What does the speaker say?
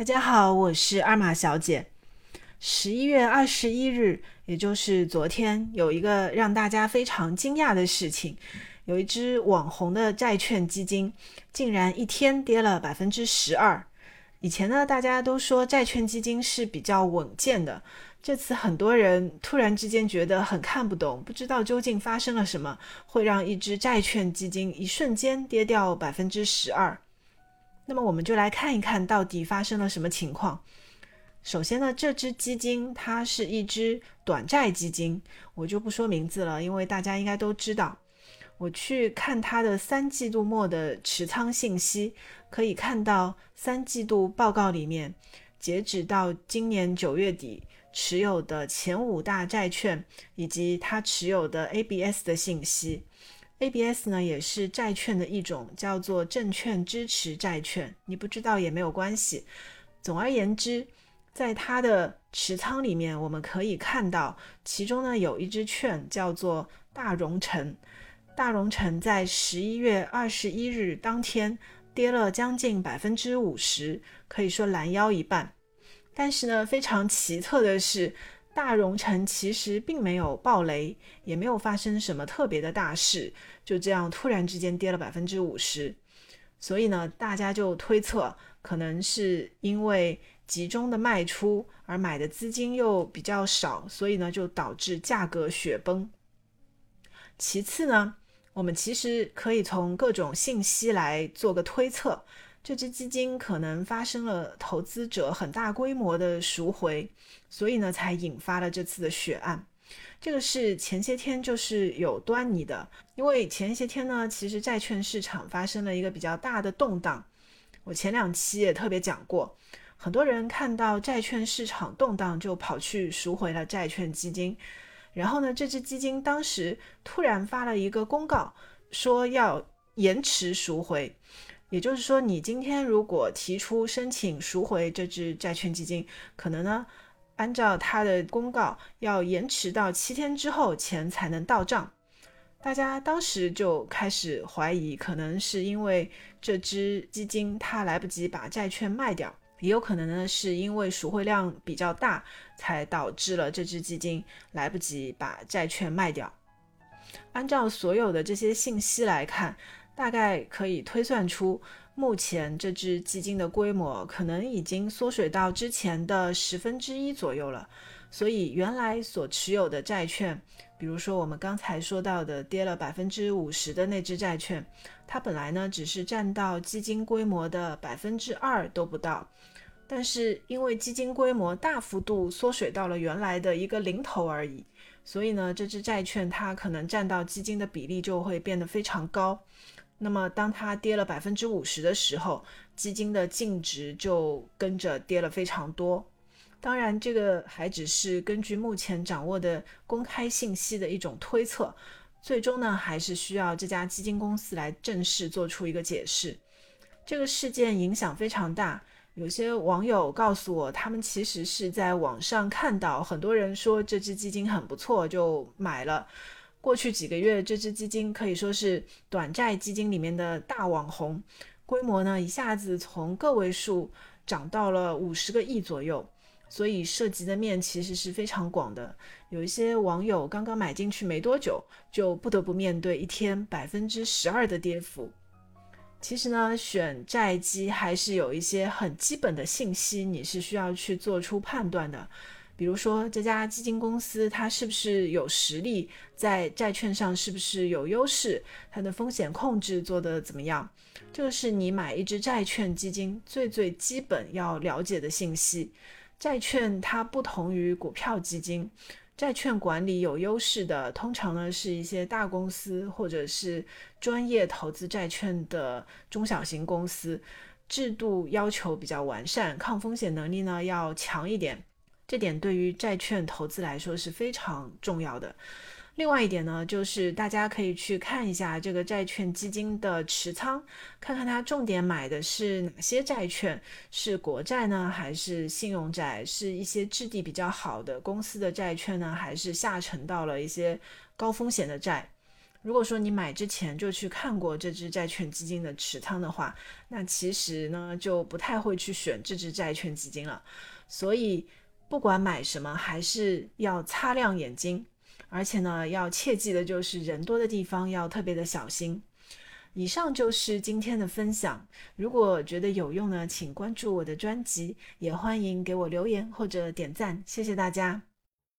大家好，我是二马小姐。十一月二十一日，也就是昨天，有一个让大家非常惊讶的事情，有一只网红的债券基金竟然一天跌了百分之十二。以前呢，大家都说债券基金是比较稳健的，这次很多人突然之间觉得很看不懂，不知道究竟发生了什么，会让一只债券基金一瞬间跌掉百分之十二。那么我们就来看一看到底发生了什么情况。首先呢，这只基金它是一只短债基金，我就不说名字了，因为大家应该都知道。我去看它的三季度末的持仓信息，可以看到三季度报告里面，截止到今年九月底持有的前五大债券以及它持有的 ABS 的信息。ABS 呢也是债券的一种，叫做证券支持债券。你不知道也没有关系。总而言之，在它的持仓里面，我们可以看到，其中呢有一只券叫做大融城。大融城在十一月二十一日当天跌了将近百分之五十，可以说拦腰一半。但是呢，非常奇特的是。大荣城其实并没有暴雷，也没有发生什么特别的大事，就这样突然之间跌了百分之五十。所以呢，大家就推测，可能是因为集中的卖出而买的资金又比较少，所以呢就导致价格雪崩。其次呢，我们其实可以从各种信息来做个推测。这只基金可能发生了投资者很大规模的赎回，所以呢才引发了这次的血案。这个是前些天就是有端倪的，因为前些天呢，其实债券市场发生了一个比较大的动荡。我前两期也特别讲过，很多人看到债券市场动荡就跑去赎回了债券基金，然后呢，这只基金当时突然发了一个公告，说要延迟赎回。也就是说，你今天如果提出申请赎回这支债券基金，可能呢，按照他的公告，要延迟到七天之后钱才能到账。大家当时就开始怀疑，可能是因为这支基金它来不及把债券卖掉，也有可能呢是因为赎回量比较大，才导致了这支基金来不及把债券卖掉。按照所有的这些信息来看。大概可以推算出，目前这支基金的规模可能已经缩水到之前的十分之一左右了。所以原来所持有的债券，比如说我们刚才说到的跌了百分之五十的那支债券，它本来呢只是占到基金规模的百分之二都不到，但是因为基金规模大幅度缩水到了原来的一个零头而已，所以呢这支债券它可能占到基金的比例就会变得非常高。那么，当它跌了百分之五十的时候，基金的净值就跟着跌了非常多。当然，这个还只是根据目前掌握的公开信息的一种推测，最终呢，还是需要这家基金公司来正式做出一个解释。这个事件影响非常大，有些网友告诉我，他们其实是在网上看到很多人说这只基金很不错，就买了。过去几个月，这支基金可以说是短债基金里面的大网红，规模呢一下子从个位数涨到了五十个亿左右，所以涉及的面其实是非常广的。有一些网友刚刚买进去没多久，就不得不面对一天百分之十二的跌幅。其实呢，选债基还是有一些很基本的信息，你是需要去做出判断的。比如说，这家基金公司它是不是有实力，在债券上是不是有优势，它的风险控制做得怎么样？这个是你买一只债券基金最最基本要了解的信息。债券它不同于股票基金，债券管理有优势的，通常呢是一些大公司或者是专业投资债券的中小型公司，制度要求比较完善，抗风险能力呢要强一点。这点对于债券投资来说是非常重要的。另外一点呢，就是大家可以去看一下这个债券基金的持仓，看看它重点买的是哪些债券，是国债呢，还是信用债，是一些质地比较好的公司的债券呢，还是下沉到了一些高风险的债。如果说你买之前就去看过这只债券基金的持仓的话，那其实呢就不太会去选这只债券基金了。所以不管买什么，还是要擦亮眼睛，而且呢要切记的就是人多的地方要特别的小心。以上就是今天的分享，如果觉得有用呢，请关注我的专辑，也欢迎给我留言或者点赞，谢谢大家。